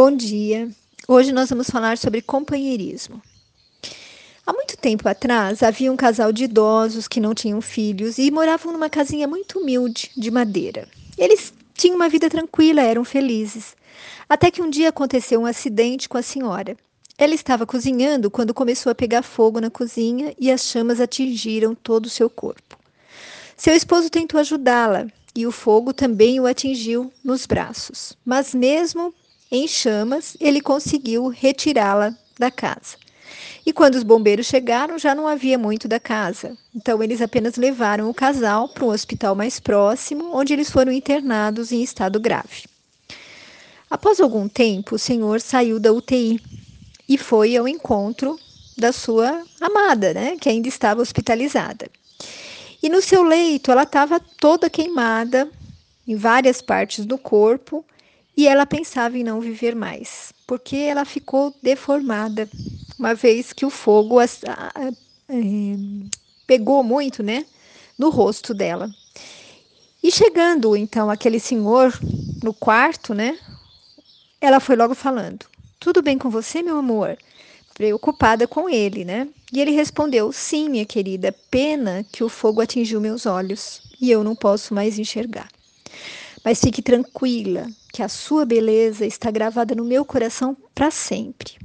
Bom dia. Hoje nós vamos falar sobre companheirismo. Há muito tempo atrás havia um casal de idosos que não tinham filhos e moravam numa casinha muito humilde de madeira. Eles tinham uma vida tranquila, eram felizes. Até que um dia aconteceu um acidente com a senhora. Ela estava cozinhando quando começou a pegar fogo na cozinha e as chamas atingiram todo o seu corpo. Seu esposo tentou ajudá-la e o fogo também o atingiu nos braços, mas mesmo em chamas, ele conseguiu retirá-la da casa. E quando os bombeiros chegaram, já não havia muito da casa. Então, eles apenas levaram o casal para um hospital mais próximo, onde eles foram internados em estado grave. Após algum tempo, o senhor saiu da UTI e foi ao encontro da sua amada, né, que ainda estava hospitalizada. E no seu leito, ela estava toda queimada em várias partes do corpo e ela pensava em não viver mais, porque ela ficou deformada, uma vez que o fogo a, a, é, pegou muito, né, no rosto dela. E chegando então aquele senhor no quarto, né, ela foi logo falando: Tudo bem com você, meu amor? Preocupada com ele, né? E ele respondeu: Sim, minha querida, pena que o fogo atingiu meus olhos e eu não posso mais enxergar. Mas fique tranquila, que a sua beleza está gravada no meu coração para sempre.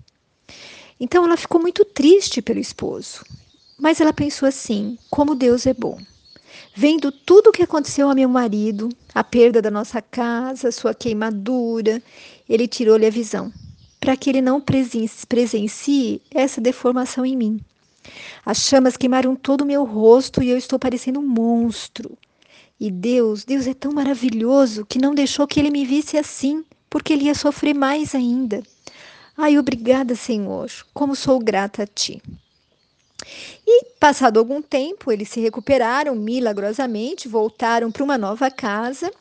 Então ela ficou muito triste pelo esposo, mas ela pensou assim: como Deus é bom. Vendo tudo o que aconteceu ao meu marido, a perda da nossa casa, sua queimadura, ele tirou-lhe a visão, para que ele não presencie essa deformação em mim. As chamas queimaram todo o meu rosto e eu estou parecendo um monstro. E Deus, Deus é tão maravilhoso que não deixou que ele me visse assim, porque ele ia sofrer mais ainda. Ai, obrigada, Senhor, como sou grata a ti. E, passado algum tempo, eles se recuperaram milagrosamente, voltaram para uma nova casa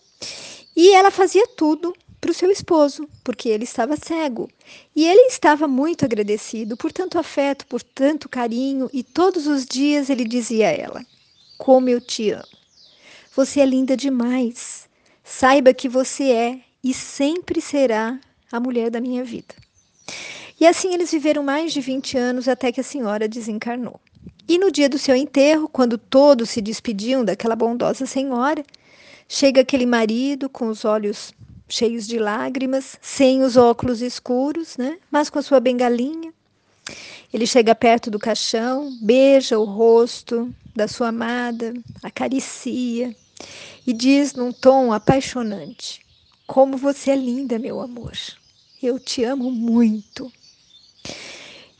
e ela fazia tudo para o seu esposo, porque ele estava cego. E ele estava muito agradecido por tanto afeto, por tanto carinho, e todos os dias ele dizia a ela: Como eu te amo. Você é linda demais. Saiba que você é e sempre será a mulher da minha vida. E assim eles viveram mais de 20 anos até que a senhora desencarnou. E no dia do seu enterro, quando todos se despediam daquela bondosa senhora, chega aquele marido com os olhos cheios de lágrimas, sem os óculos escuros, né? mas com a sua bengalinha. Ele chega perto do caixão, beija o rosto da sua amada, acaricia, e diz num tom apaixonante: Como você é linda, meu amor. Eu te amo muito.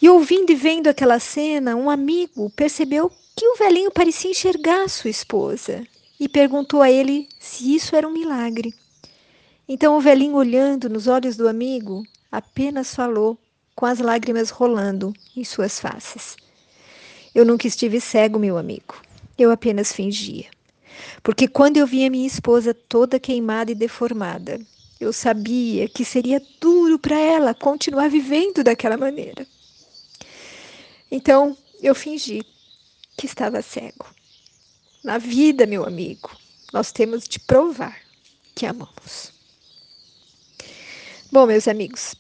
E ouvindo e vendo aquela cena, um amigo percebeu que o velhinho parecia enxergar sua esposa e perguntou a ele se isso era um milagre. Então o velhinho, olhando nos olhos do amigo, apenas falou, com as lágrimas rolando em suas faces: Eu nunca estive cego, meu amigo. Eu apenas fingia. Porque quando eu vi a minha esposa toda queimada e deformada, eu sabia que seria duro para ela continuar vivendo daquela maneira. Então, eu fingi que estava cego. Na vida, meu amigo, nós temos de provar que amamos. Bom, meus amigos,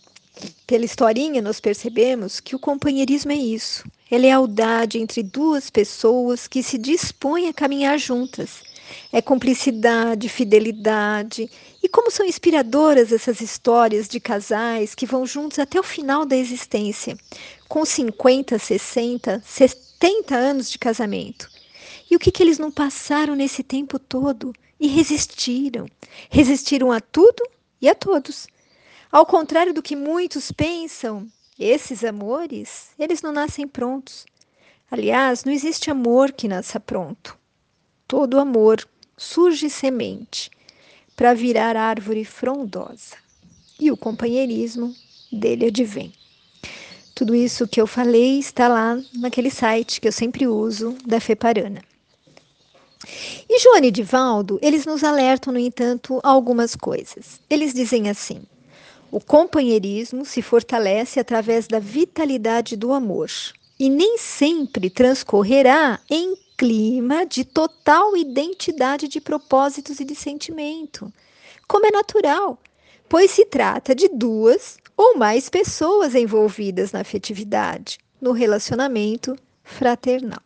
pela historinha nós percebemos que o companheirismo é isso. É lealdade entre duas pessoas que se dispõem a caminhar juntas é cumplicidade, fidelidade. E como são inspiradoras essas histórias de casais que vão juntos até o final da existência, com 50, 60, 70 anos de casamento. E o que, que eles não passaram nesse tempo todo? E resistiram. Resistiram a tudo e a todos. Ao contrário do que muitos pensam, esses amores, eles não nascem prontos. Aliás, não existe amor que nasça pronto. Todo amor surge semente para virar árvore frondosa. E o companheirismo dele advém. Tudo isso que eu falei está lá naquele site que eu sempre uso da Feparana. E Joane e Divaldo, eles nos alertam, no entanto, algumas coisas. Eles dizem assim: o companheirismo se fortalece através da vitalidade do amor e nem sempre transcorrerá em clima de total identidade de propósitos e de sentimento, como é natural, pois se trata de duas ou mais pessoas envolvidas na afetividade, no relacionamento fraternal.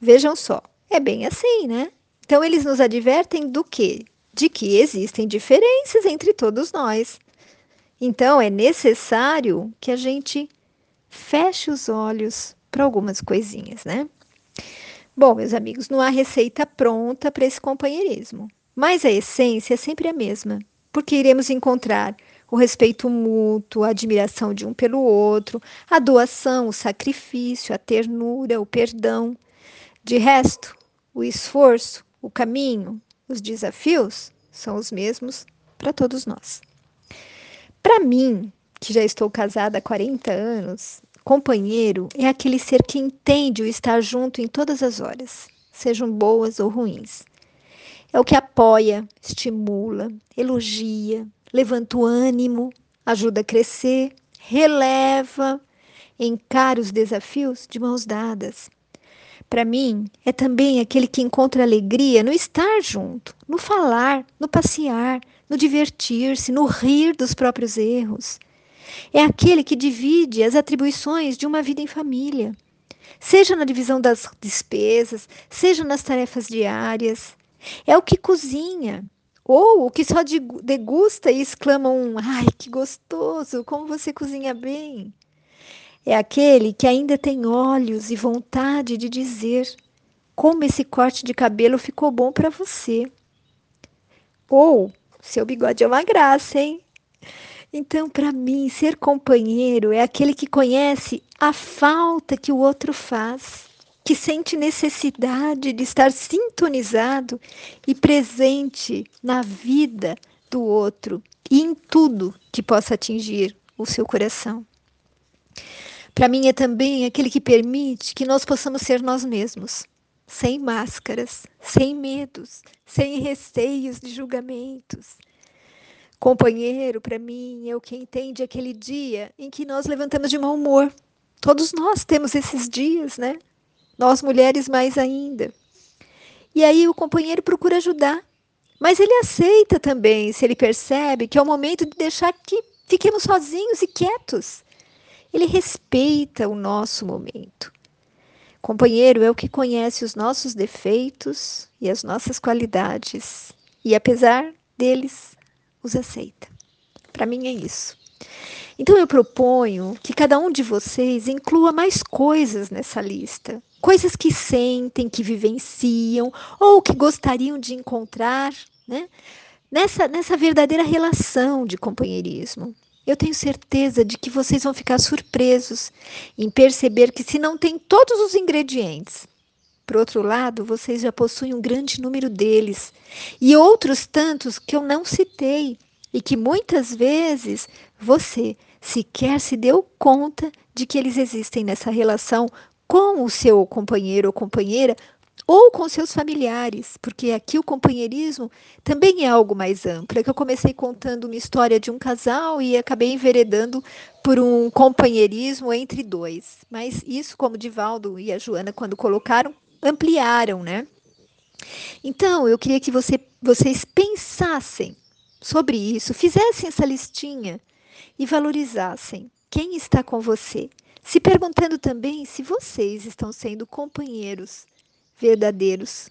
Vejam só, é bem assim, né? Então eles nos advertem do quê? De que existem diferenças entre todos nós. Então é necessário que a gente feche os olhos para algumas coisinhas, né? Bom, meus amigos, não há receita pronta para esse companheirismo, mas a essência é sempre a mesma, porque iremos encontrar o respeito mútuo, a admiração de um pelo outro, a doação, o sacrifício, a ternura, o perdão. De resto, o esforço, o caminho, os desafios são os mesmos para todos nós. Para mim, que já estou casada há 40 anos, Companheiro é aquele ser que entende o estar junto em todas as horas, sejam boas ou ruins. É o que apoia, estimula, elogia, levanta o ânimo, ajuda a crescer, releva, encara os desafios de mãos dadas. Para mim, é também aquele que encontra alegria no estar junto, no falar, no passear, no divertir-se, no rir dos próprios erros. É aquele que divide as atribuições de uma vida em família, seja na divisão das despesas, seja nas tarefas diárias. É o que cozinha, ou o que só degusta e exclama um: ai, que gostoso, como você cozinha bem. É aquele que ainda tem olhos e vontade de dizer como esse corte de cabelo ficou bom para você. Ou seu bigode é uma graça, hein? Então, para mim, ser companheiro é aquele que conhece a falta que o outro faz, que sente necessidade de estar sintonizado e presente na vida do outro e em tudo que possa atingir o seu coração. Para mim, é também aquele que permite que nós possamos ser nós mesmos, sem máscaras, sem medos, sem receios de julgamentos Companheiro, para mim, é o que entende aquele dia em que nós levantamos de mau humor. Todos nós temos esses dias, né? Nós mulheres mais ainda. E aí o companheiro procura ajudar, mas ele aceita também, se ele percebe que é o momento de deixar que fiquemos sozinhos e quietos. Ele respeita o nosso momento. Companheiro é o que conhece os nossos defeitos e as nossas qualidades, e apesar deles, os aceita. Para mim é isso. Então eu proponho que cada um de vocês inclua mais coisas nessa lista. Coisas que sentem, que vivenciam ou que gostariam de encontrar, né? Nessa, nessa verdadeira relação de companheirismo. Eu tenho certeza de que vocês vão ficar surpresos em perceber que, se não tem todos os ingredientes, por outro lado, vocês já possuem um grande número deles e outros tantos que eu não citei e que muitas vezes você sequer se deu conta de que eles existem nessa relação com o seu companheiro ou companheira ou com seus familiares, porque aqui o companheirismo também é algo mais amplo. É que eu comecei contando uma história de um casal e acabei enveredando por um companheirismo entre dois. Mas isso, como Divaldo e a Joana, quando colocaram, ampliaram, né? Então, eu queria que você, vocês pensassem sobre isso, fizessem essa listinha e valorizassem quem está com você, se perguntando também se vocês estão sendo companheiros verdadeiros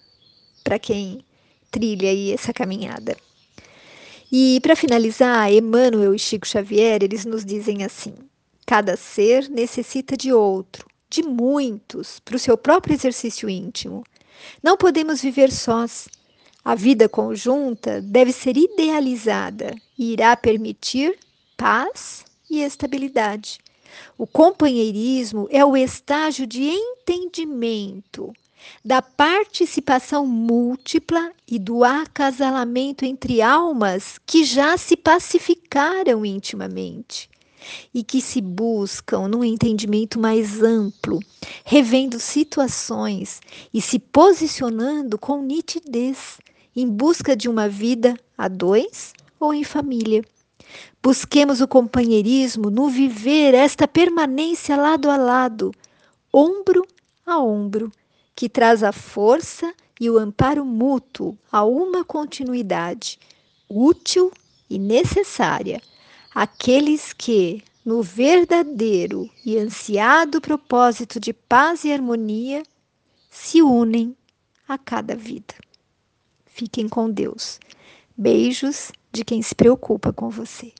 para quem trilha aí essa caminhada. E para finalizar, Emmanuel e Chico Xavier, eles nos dizem assim: cada ser necessita de outro, de muitos para o seu próprio exercício íntimo. Não podemos viver sós. A vida conjunta deve ser idealizada e irá permitir paz e estabilidade. O companheirismo é o estágio de entendimento, da participação múltipla e do acasalamento entre almas que já se pacificaram intimamente e que se buscam num entendimento mais amplo, revendo situações e se posicionando com nitidez em busca de uma vida a dois ou em família. Busquemos o companheirismo no viver esta permanência lado a lado, ombro a ombro, que traz a força e o amparo mútuo a uma continuidade útil e necessária aqueles que, no verdadeiro e ansiado propósito de paz e harmonia, se unem a cada vida. Fiquem com Deus. Beijos de quem se preocupa com você.